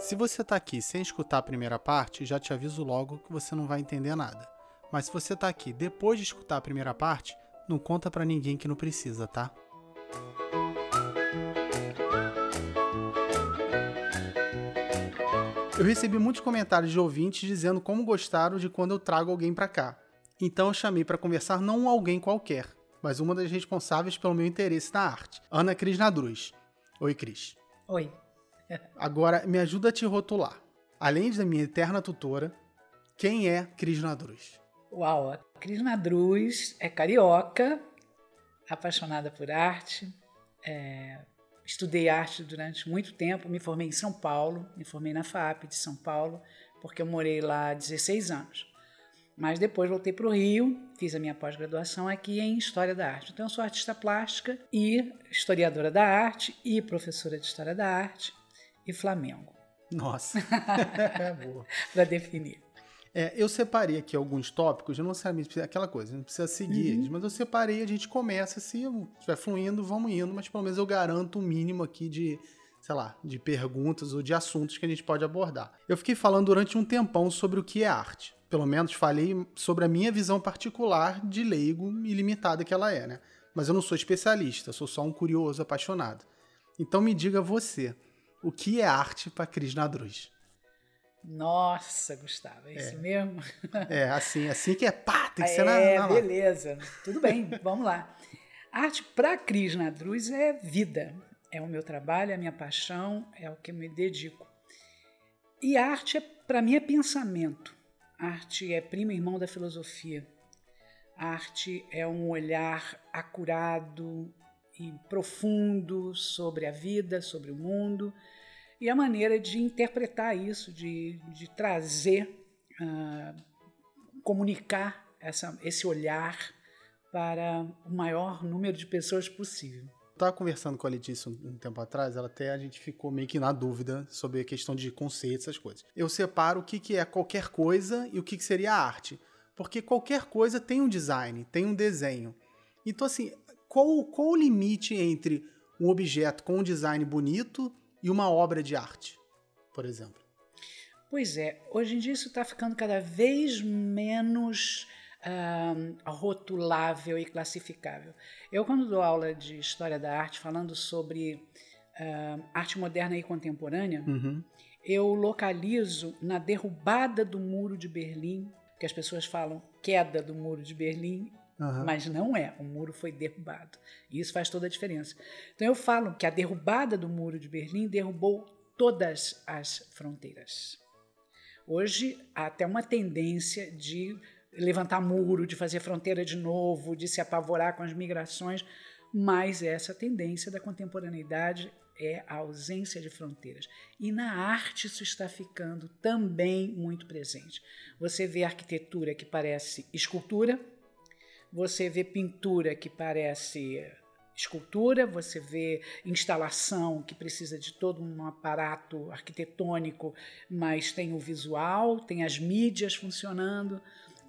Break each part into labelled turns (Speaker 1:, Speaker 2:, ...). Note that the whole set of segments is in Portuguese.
Speaker 1: Se você tá aqui sem escutar a primeira parte, já te aviso logo que você não vai entender nada. Mas se você tá aqui depois de escutar a primeira parte, não conta pra ninguém que não precisa, tá? Eu recebi muitos comentários de ouvintes dizendo como gostaram de quando eu trago alguém pra cá. Então eu chamei pra conversar não alguém qualquer, mas uma das responsáveis pelo meu interesse na arte, Ana Cris Nadruz. Oi, Cris.
Speaker 2: Oi.
Speaker 1: Agora, me ajuda a te rotular. Além da minha eterna tutora, quem é Cris Nadruz?
Speaker 2: Uau, a Cris Nadruz é carioca, apaixonada por arte, é, estudei arte durante muito tempo, me formei em São Paulo, me formei na FAP de São Paulo, porque eu morei lá há 16 anos. Mas depois voltei para o Rio, fiz a minha pós-graduação aqui em História da Arte. Então, eu sou artista plástica e historiadora da arte e professora de História da Arte e Flamengo.
Speaker 1: Nossa.
Speaker 2: para definir.
Speaker 1: É, eu separei aqui alguns tópicos, eu não necessariamente aquela coisa, não precisa seguir uhum. eles, mas eu separei, a gente começa, se estiver fluindo, vamos indo, mas pelo menos eu garanto um mínimo aqui de, sei lá, de perguntas ou de assuntos que a gente pode abordar. Eu fiquei falando durante um tempão sobre o que é arte. Pelo menos falei sobre a minha visão particular de leigo e limitada que ela é, né? Mas eu não sou especialista, sou só um curioso apaixonado. Então me diga você, o que é arte para Cris Nadruz?
Speaker 2: Nossa, Gustavo, é, é, isso mesmo?
Speaker 1: É, assim, assim que é pá, tem que ser
Speaker 2: é,
Speaker 1: na,
Speaker 2: na beleza. Tudo bem, vamos lá. arte para Cris Nadruz é vida. É o meu trabalho, é a minha paixão, é o que eu me dedico. E arte, é, para mim, é pensamento. Arte é primo irmão da filosofia. Arte é um olhar acurado e profundo sobre a vida, sobre o mundo e a maneira de interpretar isso, de, de trazer, uh, comunicar essa, esse olhar para o maior número de pessoas possível.
Speaker 1: Estava conversando com a Letícia um, tempo atrás, ela até a gente ficou meio que na dúvida sobre a questão de conceitos, essas coisas. Eu separo o que, que é qualquer coisa e o que, que seria arte. Porque qualquer coisa tem um design, tem um desenho. Então, assim, qual, qual o limite entre um objeto com um design bonito e uma obra de arte, por exemplo?
Speaker 2: Pois é, hoje em dia isso está ficando cada vez menos uh, rotulável e classificável. Eu, quando dou aula de História da Arte, falando sobre uh, arte moderna e contemporânea, uhum. eu localizo na derrubada do Muro de Berlim, que as pessoas falam queda do Muro de Berlim, Uhum. Mas não é, o muro foi derrubado. E isso faz toda a diferença. Então eu falo que a derrubada do muro de Berlim derrubou todas as fronteiras. Hoje há até uma tendência de levantar muro, de fazer fronteira de novo, de se apavorar com as migrações, mas essa tendência da contemporaneidade é a ausência de fronteiras. E na arte isso está ficando também muito presente. Você vê arquitetura que parece escultura, você vê pintura que parece escultura, você vê instalação que precisa de todo um aparato arquitetônico, mas tem o visual, tem as mídias funcionando.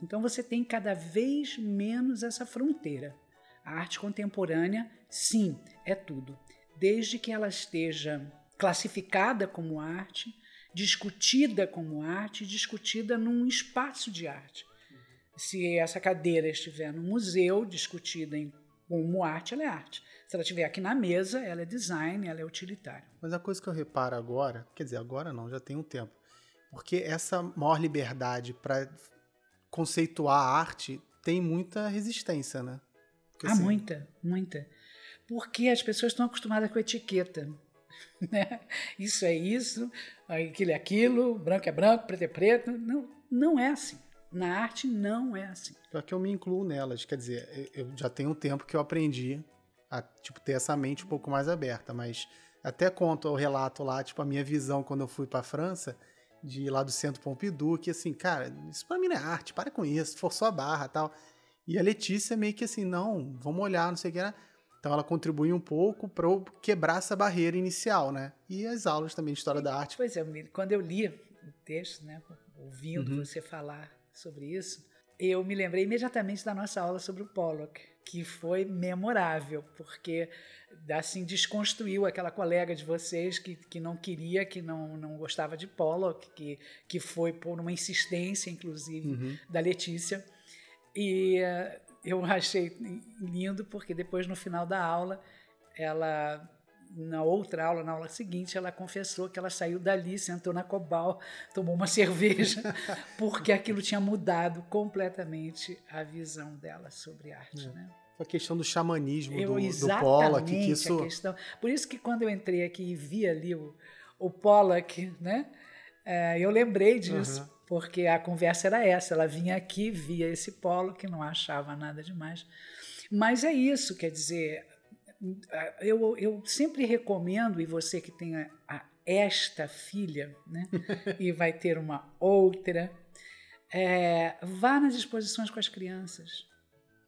Speaker 2: Então você tem cada vez menos essa fronteira. A arte contemporânea, sim, é tudo, desde que ela esteja classificada como arte, discutida como arte, discutida num espaço de arte se essa cadeira estiver no museu discutida em como arte, ela é arte. Se ela estiver aqui na mesa, ela é design, ela é utilitária.
Speaker 1: Mas a coisa que eu reparo agora, quer dizer, agora não, já tem um tempo, porque essa maior liberdade para conceituar a arte tem muita resistência, né?
Speaker 2: Porque, ah, assim... muita, muita. Porque as pessoas estão acostumadas com etiqueta. Né? Isso é isso, aquilo é aquilo, branco é branco, preto é preto. Não, não é assim. Na arte não é assim.
Speaker 1: Pior que eu me incluo nelas, quer dizer, eu já tenho um tempo que eu aprendi a tipo, ter essa mente um pouco mais aberta, mas até conto o relato lá, tipo, a minha visão quando eu fui pra França, de lá do Centro Pompidou, que assim, cara, isso pra mim não é arte, para com isso, forçou a barra tal. E a Letícia meio que assim, não, vamos olhar, não sei o que, né? Então ela contribui um pouco para quebrar essa barreira inicial, né? E as aulas também de História da Arte.
Speaker 2: Pois é, quando eu li o texto, né, ouvindo uhum. você falar sobre isso, eu me lembrei imediatamente da nossa aula sobre o Pollock. que foi memorável, porque assim desconstruiu aquela colega de vocês que, que não queria, que não, não gostava de Pollock, que, que foi por uma insistência, inclusive, uhum. da Letícia. E uh, eu achei lindo, porque depois, no final da aula, ela na outra aula, na aula seguinte, ela confessou que ela saiu dali, sentou na Cobal, tomou uma cerveja, porque aquilo tinha mudado completamente a visão dela sobre arte. É. Né?
Speaker 1: A questão do xamanismo eu, do, do Pollock. Que isso...
Speaker 2: a questão. Por isso que quando eu entrei aqui e vi ali o, o Pollock, né, é, eu lembrei disso. Uhum. Porque a conversa era essa, ela vinha aqui, via esse polo que não achava nada demais. Mas é isso, quer dizer, eu, eu sempre recomendo, e você que tem a, a esta filha, né, e vai ter uma outra, é, vá nas exposições com as crianças.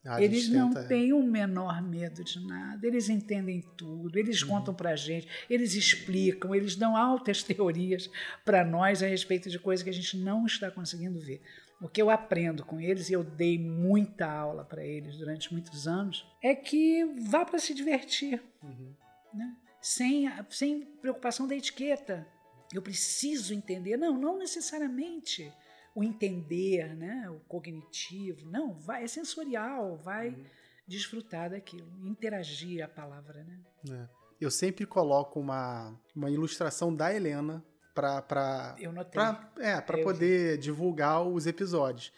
Speaker 2: Ah, eles não tenta... têm o menor medo de nada, eles entendem tudo, eles uhum. contam para a gente, eles explicam, eles dão altas teorias para nós a respeito de coisas que a gente não está conseguindo ver. O que eu aprendo com eles, e eu dei muita aula para eles durante muitos anos, é que vá para se divertir, uhum. né? sem, sem preocupação da etiqueta. Eu preciso entender. Não, não necessariamente o entender, né? o cognitivo. Não, vai, é sensorial, vai uhum. desfrutar daquilo, interagir a palavra. Né?
Speaker 1: É. Eu sempre coloco uma, uma ilustração da Helena para é, para poder vi. divulgar os episódios.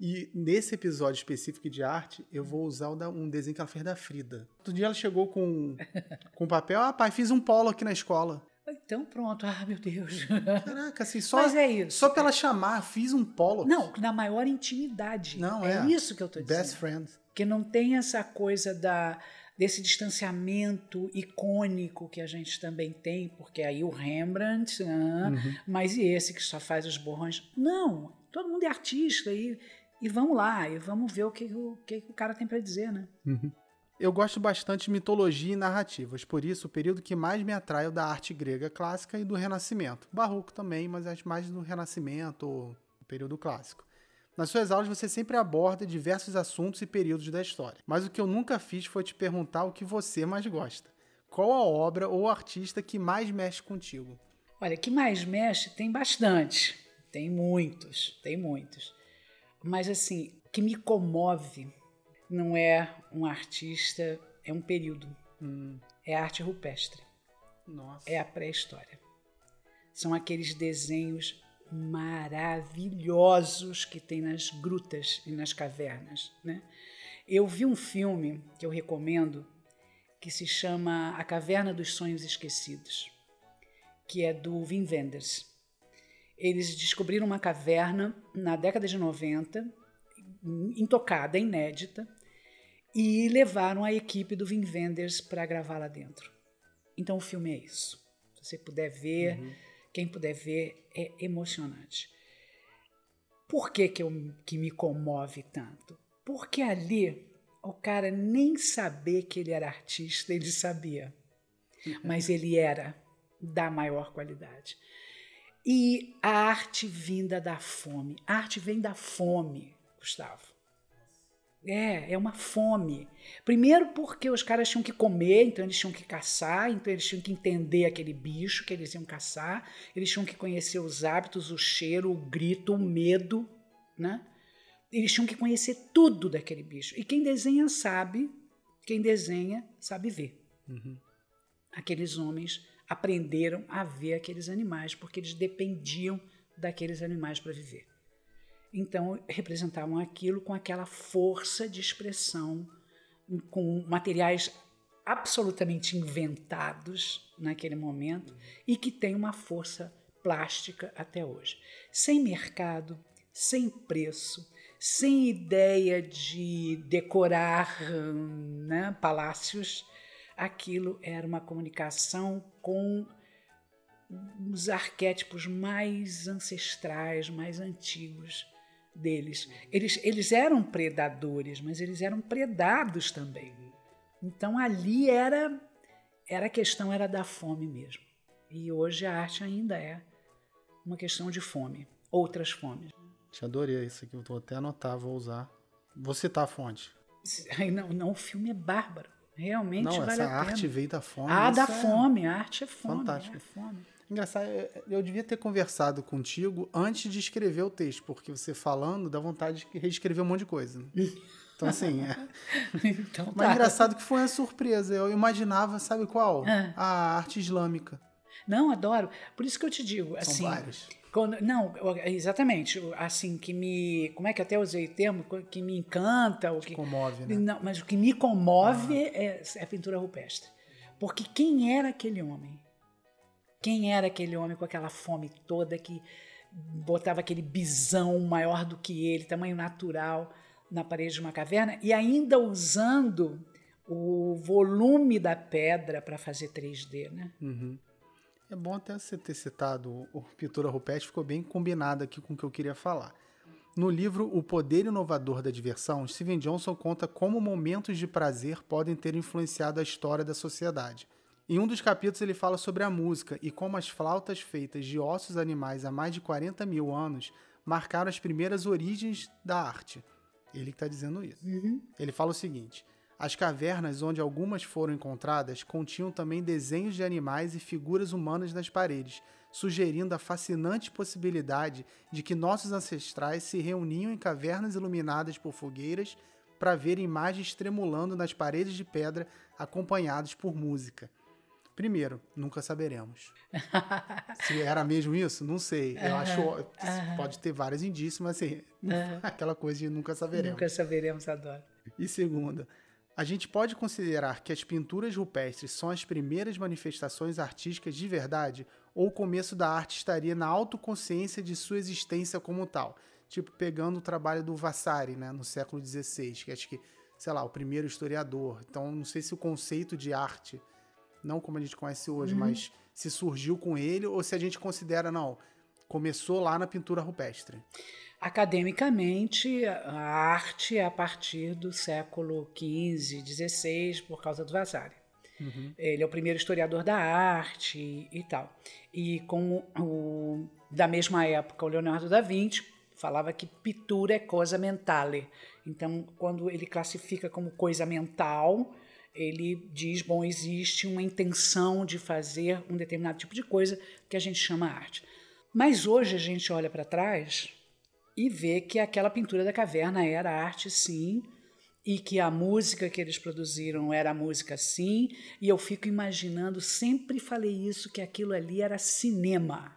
Speaker 1: E nesse episódio específico de arte, eu vou usar um desenho que ela fez da Frida. Outro dia ela chegou com, com papel, ah, pai, fiz um polo aqui na escola.
Speaker 2: Então pronto, ah, meu Deus.
Speaker 1: Caraca, assim, só, Mas é isso. só pra ela chamar, fiz um polo.
Speaker 2: Não, na maior intimidade. Não, é. É isso que eu tô dizendo.
Speaker 1: Best friend.
Speaker 2: Que não tem essa coisa da desse distanciamento icônico que a gente também tem, porque aí o Rembrandt, ah, uhum. mas e esse que só faz os borrões? Não, todo mundo é artista e, e vamos lá, e vamos ver o que o, que o cara tem para dizer, né?
Speaker 1: Uhum. Eu gosto bastante de mitologia e narrativas, por isso o período que mais me atrai é o da arte grega clássica e do Renascimento. Barroco também, mas acho mais do Renascimento, ou período clássico. Nas suas aulas você sempre aborda diversos assuntos e períodos da história, mas o que eu nunca fiz foi te perguntar o que você mais gosta. Qual a obra ou artista que mais mexe contigo?
Speaker 2: Olha, que mais mexe tem bastante, tem muitos, tem muitos. Mas assim, que me comove não é um artista, é um período. Hum. É arte rupestre.
Speaker 1: Nossa.
Speaker 2: É a pré-história. São aqueles desenhos maravilhosos que tem nas grutas e nas cavernas. Né? Eu vi um filme que eu recomendo que se chama A Caverna dos Sonhos Esquecidos, que é do Wim Wenders. Eles descobriram uma caverna na década de 90, intocada, inédita, e levaram a equipe do Wim Wenders para gravar lá dentro. Então o filme é isso. Se você puder ver, uhum. Quem puder ver, é emocionante. Por que, que, eu, que me comove tanto? Porque ali o cara nem saber que ele era artista, ele sabia. Uhum. Mas ele era da maior qualidade. E a arte vinda da fome. A arte vem da fome, Gustavo. É, é uma fome. Primeiro porque os caras tinham que comer, então eles tinham que caçar, então eles tinham que entender aquele bicho que eles iam caçar, eles tinham que conhecer os hábitos, o cheiro, o grito, o medo, né? Eles tinham que conhecer tudo daquele bicho. E quem desenha sabe, quem desenha sabe ver. Uhum. Aqueles homens aprenderam a ver aqueles animais porque eles dependiam daqueles animais para viver. Então, representavam aquilo com aquela força de expressão, com materiais absolutamente inventados naquele momento e que tem uma força plástica até hoje. Sem mercado, sem preço, sem ideia de decorar né, palácios, aquilo era uma comunicação com os arquétipos mais ancestrais, mais antigos deles. Eles, eles eram predadores, mas eles eram predados também. Então ali era, era a questão era da fome mesmo. E hoje a arte ainda é uma questão de fome, outras fomes.
Speaker 1: Te adorei isso aqui, eu vou até anotar, vou usar. Vou citar a fonte.
Speaker 2: Não, não, o filme é bárbaro. Realmente
Speaker 1: não,
Speaker 2: vale
Speaker 1: essa
Speaker 2: a
Speaker 1: arte
Speaker 2: pena.
Speaker 1: veio da fome.
Speaker 2: Ah, da
Speaker 1: é
Speaker 2: fome. A arte é fome.
Speaker 1: fantástico.
Speaker 2: É fome.
Speaker 1: Engraçado, eu- devia ter conversado contigo antes de escrever o texto, porque você falando dá vontade de reescrever um monte de coisa. Então, assim, é.
Speaker 2: Então
Speaker 1: mas
Speaker 2: tá.
Speaker 1: engraçado que foi uma surpresa. Eu imaginava, sabe qual?
Speaker 2: Ah.
Speaker 1: A arte islâmica.
Speaker 2: Não, adoro. Por isso que eu te digo,
Speaker 1: São
Speaker 2: assim,
Speaker 1: vários.
Speaker 2: Quando- não, exatamente. Assim, que me. Como é que até usei o termo? Que me encanta. O que,
Speaker 1: Comove, né?
Speaker 2: não, mas o que me comove é, é a pintura rupestre. Porque quem era aquele homem? Quem era aquele homem com aquela fome toda que botava aquele bisão maior do que ele, tamanho natural, na parede de uma caverna e ainda usando o volume da pedra para fazer 3D, né?
Speaker 1: Uhum. É bom até você ter citado o Pintura Rupestre, ficou bem combinado aqui com o que eu queria falar. No livro O Poder Inovador da Diversão, Steven Johnson conta como momentos de prazer podem ter influenciado a história da sociedade. Em um dos capítulos, ele fala sobre a música e como as flautas feitas de ossos animais há mais de 40 mil anos marcaram as primeiras origens da arte. Ele que está dizendo isso. Ele fala o seguinte: as cavernas onde algumas foram encontradas continham também desenhos de animais e figuras humanas nas paredes, sugerindo a fascinante possibilidade de que nossos ancestrais se reuniam em cavernas iluminadas por fogueiras para ver imagens tremulando nas paredes de pedra acompanhados por música. Primeiro, nunca saberemos. Se era mesmo isso, não sei. Eu acho pode ter vários indícios, mas assim, aquela coisa de nunca saberemos.
Speaker 2: Nunca saberemos, adoro.
Speaker 1: E segunda, a gente pode considerar que as pinturas rupestres são as primeiras manifestações artísticas de verdade ou o começo da arte estaria na autoconsciência de sua existência como tal? Tipo, pegando o trabalho do Vasari, né, no século XVI, que acho que, sei lá, o primeiro historiador. Então, não sei se o conceito de arte, não como a gente conhece hoje, mas se surgiu com ele ou se a gente considera, não, começou lá na pintura rupestre.
Speaker 2: Academicamente, a arte é a partir do século XV, XVI, por causa do Vasari. Ele é o primeiro historiador da arte e tal. E com o, da mesma época, o Leonardo da Vinci falava que pintura é coisa mentale. Então, quando ele classifica como coisa mental, ele diz, bom, existe uma intenção de fazer um determinado tipo de coisa que a gente chama arte. Mas hoje a gente olha para trás e vê que aquela pintura da caverna era arte, sim, e que a música que eles produziram era música, sim, e eu fico imaginando, sempre falei isso, que aquilo ali era cinema.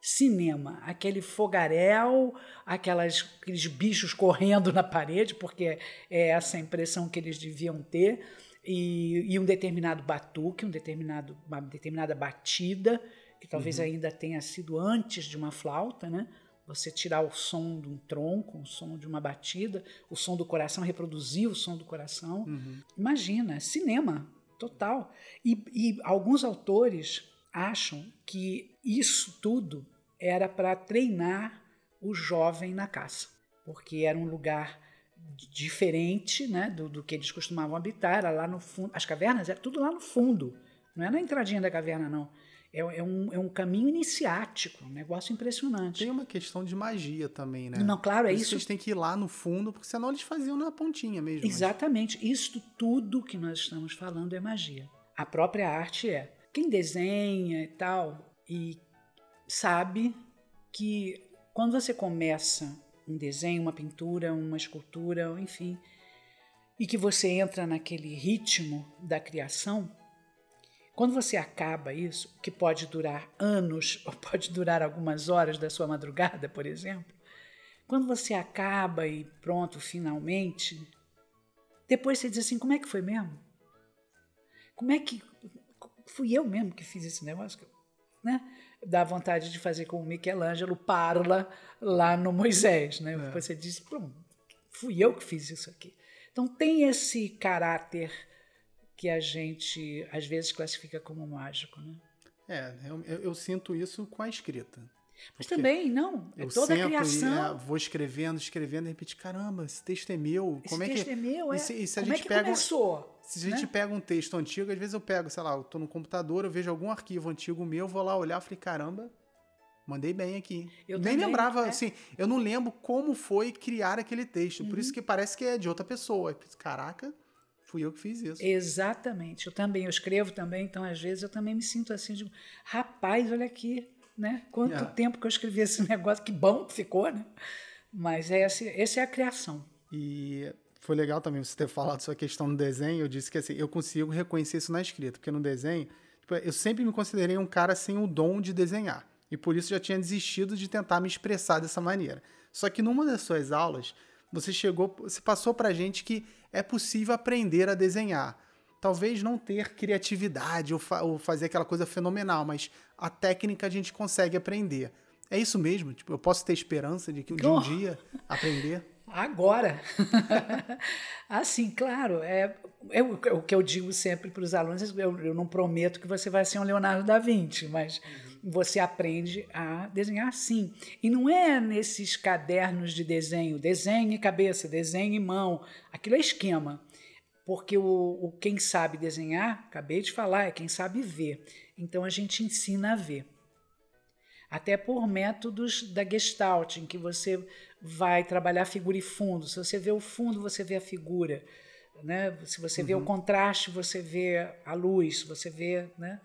Speaker 2: Cinema, aquele fogaréu, aquelas, aqueles bichos correndo na parede, porque é essa impressão que eles deviam ter, e, e um determinado batuque, um determinado, uma determinada batida, que talvez ainda tenha sido antes de uma flauta, né? Você tirar o som de um tronco, o som de uma batida, o som do coração, reproduzir o som do coração. Imagina, cinema total. E, e alguns autores acham que isso tudo era para treinar o jovem na caça, porque era um lugar diferente né, do, do que eles costumavam habitar, era lá no fundo. As cavernas era tudo lá no fundo, não é na entradinha da caverna, não. É, é um, é um caminho iniciático, um negócio impressionante.
Speaker 1: Tem uma questão de magia também, né?
Speaker 2: Não, claro, é isso.
Speaker 1: Eles têm que ir lá no fundo, porque senão eles faziam na pontinha mesmo. mas-
Speaker 2: Exatamente. Isto tudo que nós estamos falando é magia. A própria arte é. Quem desenha e tal, e sabe que quando você começa um desenho, uma pintura, uma escultura, enfim, e que você entra naquele ritmo da criação, quando você acaba isso, que pode durar anos ou pode durar algumas horas da sua madrugada, por exemplo, quando você acaba e pronto, finalmente, depois você diz assim: como é que foi mesmo? Como é que. Fui eu mesmo que fiz esse negócio? Né? Dá vontade de fazer como Michelangelo parla lá no Moisés. Né? Você diz: fui eu que fiz isso aqui. Então tem esse caráter que a gente às vezes classifica como mágico. Né?
Speaker 1: É, eu, eu- eu sinto isso com a escrita.
Speaker 2: Mas
Speaker 1: Porque
Speaker 2: também, não, é
Speaker 1: Eu
Speaker 2: toda a criação.
Speaker 1: e é, vou escrevendo, escrevendo, e de repente, caramba, esse texto é meu.
Speaker 2: Esse
Speaker 1: Como é
Speaker 2: texto
Speaker 1: que
Speaker 2: é meu, é.
Speaker 1: E se, e se a
Speaker 2: Como é
Speaker 1: gente
Speaker 2: que
Speaker 1: pega um-
Speaker 2: começou?
Speaker 1: Se a gente
Speaker 2: né?
Speaker 1: pega um texto antigo, às vezes eu pego, sei lá, eu tô no computador, eu vejo algum arquivo antigo meu, vou lá olhar e falei, caramba, Mandei bem aqui.
Speaker 2: Eu
Speaker 1: Nem
Speaker 2: também,
Speaker 1: lembrava,
Speaker 2: é.
Speaker 1: assim, eu não lembro como foi criar aquele texto. Por
Speaker 2: Uhum.
Speaker 1: isso que parece que é de outra pessoa. Caraca, fui eu que fiz isso.
Speaker 2: Exatamente. Eu também, eu escrevo também, então às vezes eu também me sinto assim, digo, rapaz, olha aqui, né? Quanto
Speaker 1: É.
Speaker 2: tempo que eu escrevi esse negócio, que bom que ficou, né? Mas essa, essa é a criação.
Speaker 1: E foi legal também você ter falado sua questão no desenho. Eu disse que assim, eu consigo reconhecer isso na escrita, porque no desenho, tipo, eu sempre me considerei um cara sem o dom de desenhar. E por isso já tinha desistido de tentar me expressar dessa maneira. Só que numa das suas aulas, você chegou, você passou pra gente que é possível aprender a desenhar. Talvez não ter criatividade ou, fa- ou fazer aquela coisa fenomenal, mas a técnica a gente consegue aprender. É isso mesmo? Tipo, eu posso ter esperança de que de um
Speaker 2: Oh!
Speaker 1: dia aprender?
Speaker 2: Agora. assim, claro, é, é o é o que eu digo sempre para os alunos, eu, eu não prometo que você vai ser um Leonardo da Vinci, mas você aprende a desenhar sim. E não é nesses cadernos de desenho, desenhe cabeça, desenhe mão, aquilo é esquema. Porque o, o quem sabe desenhar, acabei de falar, é quem sabe ver. Então a gente ensina a ver até por métodos da Gestalt, em que você vai trabalhar figura e fundo. Se você vê o fundo, você vê a figura. Né? Se você vê o contraste, você vê a luz, você vê. Né?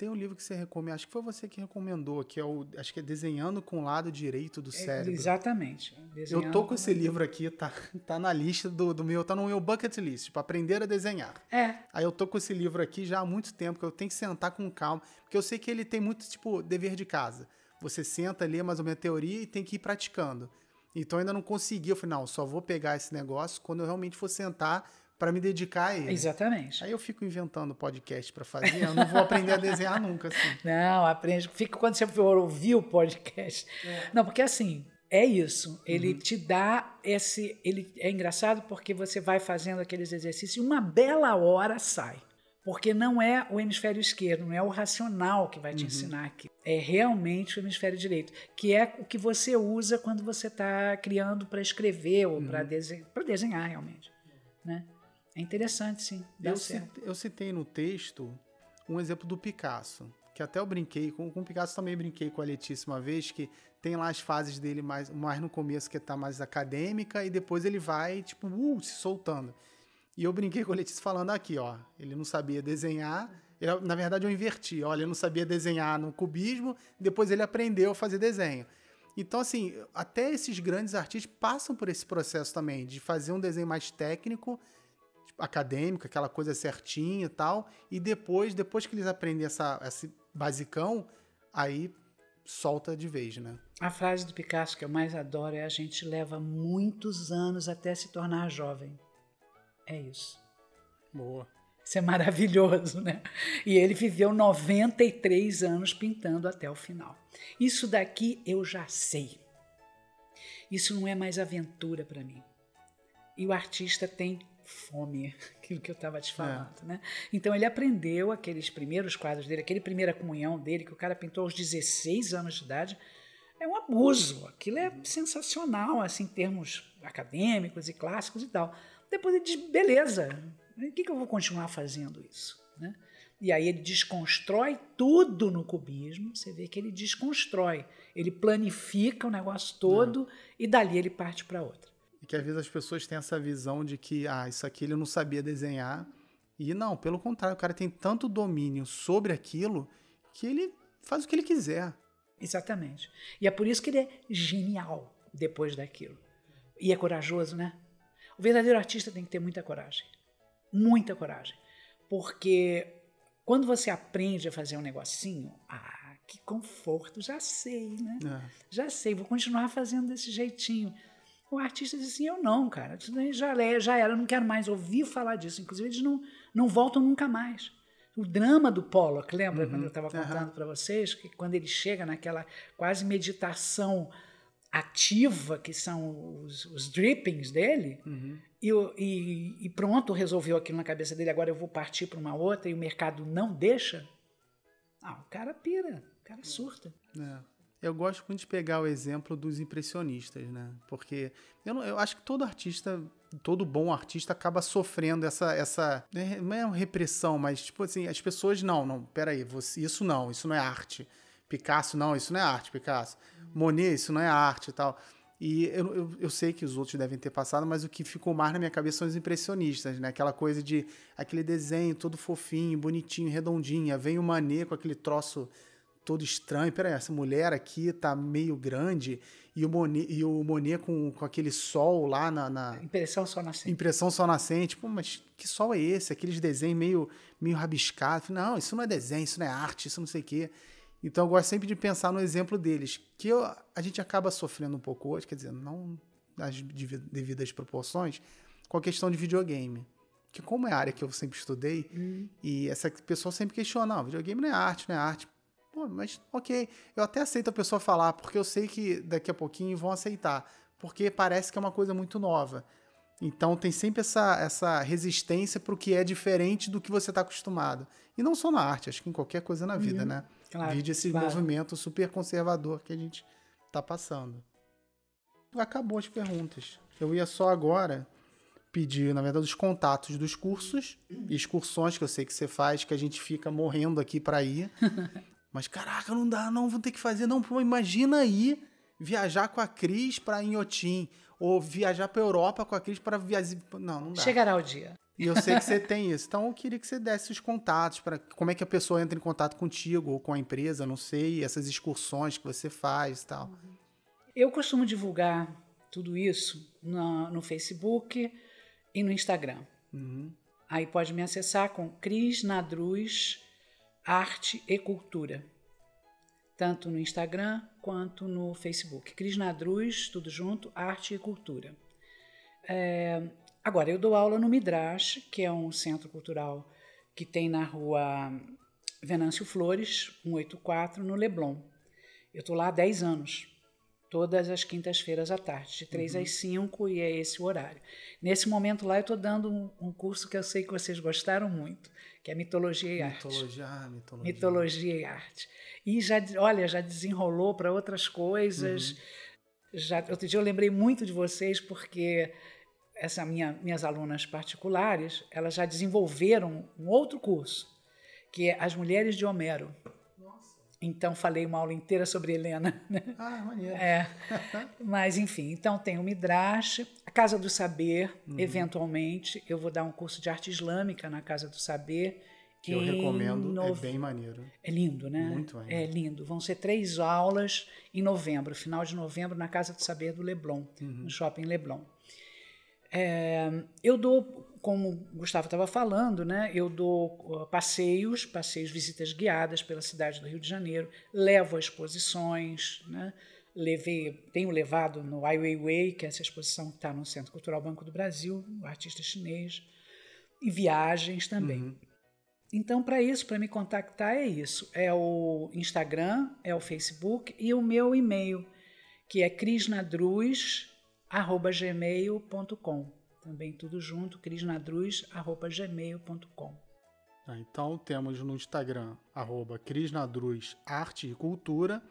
Speaker 1: Tem um livro que você recomenda, acho que foi você que recomendou, que é o, acho que é Desenhando com o Lado Direito do Cérebro.
Speaker 2: Exatamente.
Speaker 1: Eu
Speaker 2: Desenhando
Speaker 1: tô com esse livro aqui, tá, tá na lista do, do meu, tá no meu bucket list, para aprender a desenhar.
Speaker 2: É,
Speaker 1: Aí eu tô com esse livro aqui já há muito tempo, que eu tenho que sentar com calma, porque eu sei que ele tem muito, tipo, dever de casa. Você senta, lê mais ou menos a teoria e tem que ir praticando. Então eu ainda não consegui, eu falei, não, só vou pegar esse negócio quando eu realmente for sentar para me dedicar a ele.
Speaker 2: exatamente.
Speaker 1: Aí eu fico inventando podcast para fazer, eu não vou aprender a desenhar nunca, assim.
Speaker 2: Não, aprende. Fica quando você for ouvir o podcast. Não, porque assim, é isso. Ele te dá esse. Ele é engraçado porque você vai fazendo aqueles exercícios e uma bela hora sai. Porque não é o hemisfério esquerdo, não é o racional que vai te ensinar aqui. É realmente o hemisfério direito, que é o que você usa quando você está criando para escrever ou para desen desenhar, realmente. Né? É interessante, sim.
Speaker 1: Eu,
Speaker 2: certo.
Speaker 1: cit- eu citei no texto um exemplo do Picasso, que até eu brinquei, com, com o Picasso também brinquei com a Letícia uma vez, que tem lá as fases dele mais, mais no começo, que tá mais acadêmica, e depois ele vai, tipo, uh, se soltando. E eu brinquei com a Letícia falando aqui, ó, ele não sabia desenhar, eu- na verdade eu inverti, olha, ele não sabia desenhar no cubismo, depois ele aprendeu a fazer desenho. Então, assim, até esses grandes artistas passam por esse processo também, de fazer um desenho mais técnico, acadêmico, aquela coisa certinha e tal, e depois, depois que eles aprendem essa, esse basicão, aí solta de vez, né?
Speaker 2: A frase do Picasso que eu mais adoro é: a gente leva muitos anos até se tornar jovem. É isso.
Speaker 1: Boa.
Speaker 2: Isso é maravilhoso, né? E ele viveu 93 anos pintando até o final. Isso daqui eu já sei. Isso não é mais aventura para mim. E o artista tem fome, aquilo que eu estava te falando, né? Então ele aprendeu aqueles primeiros quadros dele, aquele primeira comunhão dele que o cara pintou aos 16 anos de idade. É um abuso. Aquilo é sensacional, assim, em termos acadêmicos e clássicos e tal. Depois ele diz, beleza, por que, que eu vou continuar fazendo isso? Né? E aí ele desconstrói tudo no cubismo, você vê que ele desconstrói, ele planifica o negócio todo e dali ele parte para outra.
Speaker 1: E que às vezes as pessoas têm essa visão de que, ah, isso aqui ele não sabia desenhar. E não, pelo contrário, o cara tem tanto domínio sobre aquilo que ele faz o que ele quiser.
Speaker 2: Exatamente. E é por isso que ele é genial depois daquilo. E é corajoso, né? O verdadeiro artista tem que ter muita coragem. Muita coragem. Porque quando você aprende a fazer um negocinho, ah, que conforto, já sei, né?
Speaker 1: É.
Speaker 2: Já sei, vou continuar fazendo desse jeitinho. O artista diz assim: eu não, cara, já, é- já era, não quero mais ouvir falar disso. Inclusive, eles não, não voltam nunca mais. O drama do Pollock, lembra quando eu estava
Speaker 1: aham.
Speaker 2: contando para vocês que quando ele chega naquela quase meditação ativa, que são os, os drippings dele,
Speaker 1: Uhum.
Speaker 2: e, e- e pronto, resolveu aquilo na cabeça dele, agora eu vou partir para uma outra e o mercado não deixa. Ah, o cara pira, o cara surta.
Speaker 1: É. Eu gosto muito de pegar o exemplo dos impressionistas, né? Porque eu, não- eu acho que todo artista, todo bom artista acaba sofrendo essa, essa né, não é uma repressão, mas tipo assim, as pessoas não, não, peraí, você, isso não, isso não é arte. Picasso, não, isso não é arte, Picasso. Monet, isso não é arte e tal. E eu, eu, eu, sei que os outros devem ter passado, mas o que ficou mais na minha cabeça são os impressionistas, né? Aquela coisa de aquele desenho todo fofinho, bonitinho, redondinho. Vem o Manet com aquele troço todo estranho. Peraí, essa mulher aqui tá meio grande. E o Monet, e o Monet com, com aquele sol lá na, na.
Speaker 2: Impressão sol nascente.
Speaker 1: Impressão sol nascente. Pô, mas que sol é esse? Aqueles desenhos meio, meio rabiscados. Não, isso não é desenho, isso não é arte, isso não sei o quê. Então eu gosto sempre de pensar no exemplo deles, que eu, a gente acaba sofrendo um pouco hoje, quer dizer, não nas devidas proporções, com a questão de videogame. Que como é a área que eu sempre estudei, hum. e essa pessoa sempre questiona, não, videogame não é arte, não é arte. Pô, mas ok, eu até aceito a pessoa falar, porque eu sei que daqui a pouquinho vão aceitar, porque parece que é uma coisa muito nova. Então tem sempre essa, essa resistência para o que é diferente do que você está acostumado. E não só na arte, acho que em qualquer coisa na vida, uhum. né? Claro, Vide esse claro. movimento super conservador que a gente está passando. Acabou as perguntas. Eu ia só agora pedir, na verdade, os contatos dos cursos excursões que eu sei que você faz, que a gente fica morrendo aqui para ir. Mas caraca, não dá, não, vou ter que fazer. Não, pô, imagina aí viajar com a Cris para Inhotim ou viajar para Europa com a Cris para viajar. Não, não dá.
Speaker 2: Chegará o dia.
Speaker 1: E eu sei que você tem isso. Então eu queria que você desse os contatos para como é que a pessoa entra em contato contigo ou com a empresa, não sei, essas excursões que você faz e tal.
Speaker 2: Eu costumo divulgar tudo isso no, no Facebook e no Instagram. Uhum. Aí pode me acessar com Cris Nadruz Arte e Cultura. Tanto no Instagram quanto no Facebook. Cris Nadruz, tudo junto, Arte e Cultura. É, Agora, eu dou aula no Midrash, que é um centro cultural que tem na rua Venâncio Flores, 184, no Leblon. Eu estou lá há 10 anos, todas as quintas-feiras à tarde, de 3 uhum. às 5, e é esse o horário. Nesse momento lá, eu estou dando um, um, curso que eu sei que vocês gostaram muito, que é Mitologia e Arte.
Speaker 1: Mitologia, ah, mitologia.
Speaker 2: mitologia e Arte. E já, olha, já desenrolou para outras coisas. Uhum. Já, outro dia eu lembrei muito de vocês, porque essa minha, minhas alunas particulares, elas já desenvolveram um outro curso, que é As Mulheres de Homero. Então, falei uma aula inteira sobre Helena.
Speaker 1: Né? Ah, maneiro.
Speaker 2: É. Mas, enfim, então tem o Midrash, a Casa do Saber, uhum. eventualmente. Eu vou dar um curso de arte islâmica na Casa do Saber.
Speaker 1: Que eu recomendo, é bem maneiro.
Speaker 2: É lindo, né?
Speaker 1: Muito maneiro.
Speaker 2: É lindo. Vão ser três aulas em novembro, final de novembro, na Casa do Saber do Leblon, uhum. no Shopping Leblon. É, eu dou, como o Gustavo estava falando, né, eu dou passeios, passeios, visitas guiadas pela cidade do Rio de Janeiro, levo a exposições, né, levei, tenho levado no Ai Weiwei, que é essa exposição que está no Centro Cultural Banco do Brasil, o artista chinês, e viagens também. Uhum. Então, para isso, para me contactar, é isso. É o Instagram, é o Facebook e o meu e-mail, que é crisnadruz, gmail.com. Também tudo junto, crisnadruz, arroba gmail.com.
Speaker 1: Ah, então temos no Instagram, arroba crisnadruz, arte e cultura,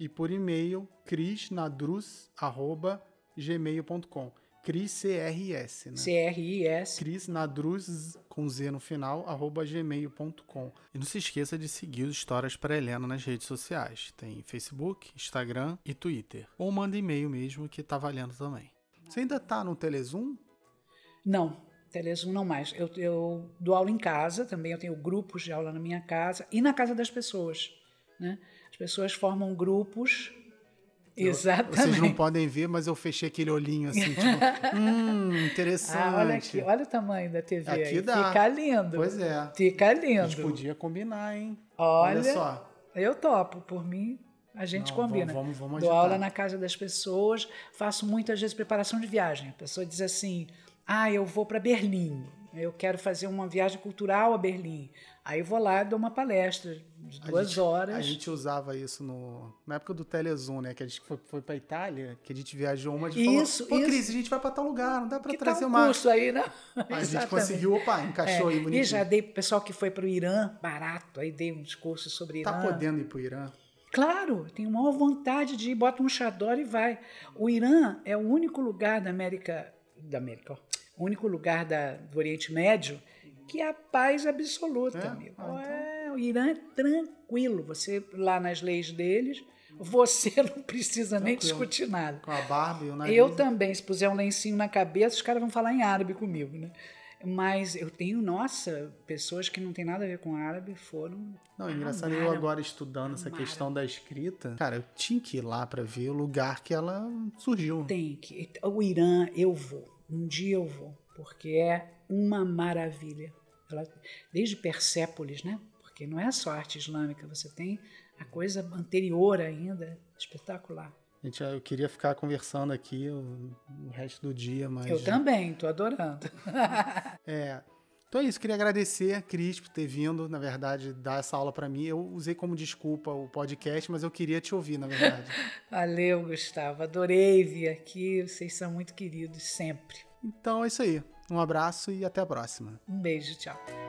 Speaker 1: e por e-mail, crisnadruz, arroba gmail.com. Cris, C-R-I-S, né?
Speaker 2: C-R-I-S.
Speaker 1: Cris Nadruz, com Z no final, arroba gmail.com. E não se esqueça de seguir os Histórias para Helena nas redes sociais. Tem Facebook, Instagram e Twitter. Ou manda e-mail mesmo, que tá valendo também. Você ainda tá no Telezoom?
Speaker 2: Não, Telezoom não mais. Eu, eu dou aula em casa também, eu tenho grupos de aula na minha casa e na casa das pessoas. Né? As pessoas formam grupos Exatamente.
Speaker 1: Vocês não podem ver, mas eu fechei aquele olhinho assim, tipo, hum, interessante. Ah,
Speaker 2: olha aqui, olha o tamanho da TV
Speaker 1: aqui
Speaker 2: aí.
Speaker 1: Dá.
Speaker 2: Fica lindo.
Speaker 1: Pois é.
Speaker 2: Fica lindo. A
Speaker 1: gente podia combinar, hein?
Speaker 2: Olha, olha só. Eu topo, por mim, a gente não, combina.
Speaker 1: Vamos, vamos, vamos
Speaker 2: Dou aula na casa das pessoas, faço muitas vezes preparação de viagem. A pessoa diz assim: ah, eu vou para Berlim, eu quero fazer uma viagem cultural a Berlim. Aí vou lá e dou uma palestra de duas
Speaker 1: gente,
Speaker 2: horas.
Speaker 1: A gente usava isso no, na época do Telezoom, né? Que a gente foi, foi pra Itália, que a gente viajou uma de
Speaker 2: Isso,
Speaker 1: falou,
Speaker 2: Pô,
Speaker 1: Cris, a gente vai pra tal lugar, não dá pra
Speaker 2: que
Speaker 1: trazer
Speaker 2: tá um curso aí, né?
Speaker 1: a gente conseguiu, opa, encaixou
Speaker 2: é,
Speaker 1: aí bonitinho.
Speaker 2: E já dei pro pessoal que foi pro Irã, barato, aí dei uns cursos sobre
Speaker 1: tá
Speaker 2: Irã.
Speaker 1: Tá podendo ir pro Irã?
Speaker 2: Claro, tenho maior vontade de ir, bota um chador e vai. O Irã é o único lugar da América, da América, ó, o único lugar da, do Oriente Médio que é a paz absoluta, é? amigo. Ah, então... É é, o Irã é tranquilo. Você, lá nas leis deles, você não precisa nem discutir nada.
Speaker 1: Com a barba e o nariz.
Speaker 2: Eu também, se puser um lencinho na cabeça, os caras vão falar em árabe comigo, né? Mas eu tenho, nossa, pessoas que não tem nada a ver com árabe foram.
Speaker 1: Não, engraçado, eu agora estudando essa questão da escrita, cara, eu tinha que ir lá para ver o lugar que ela surgiu.
Speaker 2: Tem que. O Irã, eu vou. Um dia eu vou, porque é uma maravilha. Ela, desde Persépolis, né? Porque não é só arte islâmica, você tem a coisa anterior ainda, espetacular.
Speaker 1: Gente, eu queria ficar conversando aqui o, o resto do dia, mas.
Speaker 2: Eu também, tô adorando.
Speaker 1: é. Então é isso, queria agradecer a Cris por ter vindo, na verdade, dar essa aula para mim. Eu usei como desculpa o podcast, mas eu queria te ouvir, na verdade.
Speaker 2: Valeu, Gustavo. Adorei vir aqui. Vocês são muito queridos sempre.
Speaker 1: Então é isso aí. Um abraço e até a próxima.
Speaker 2: Um beijo, tchau.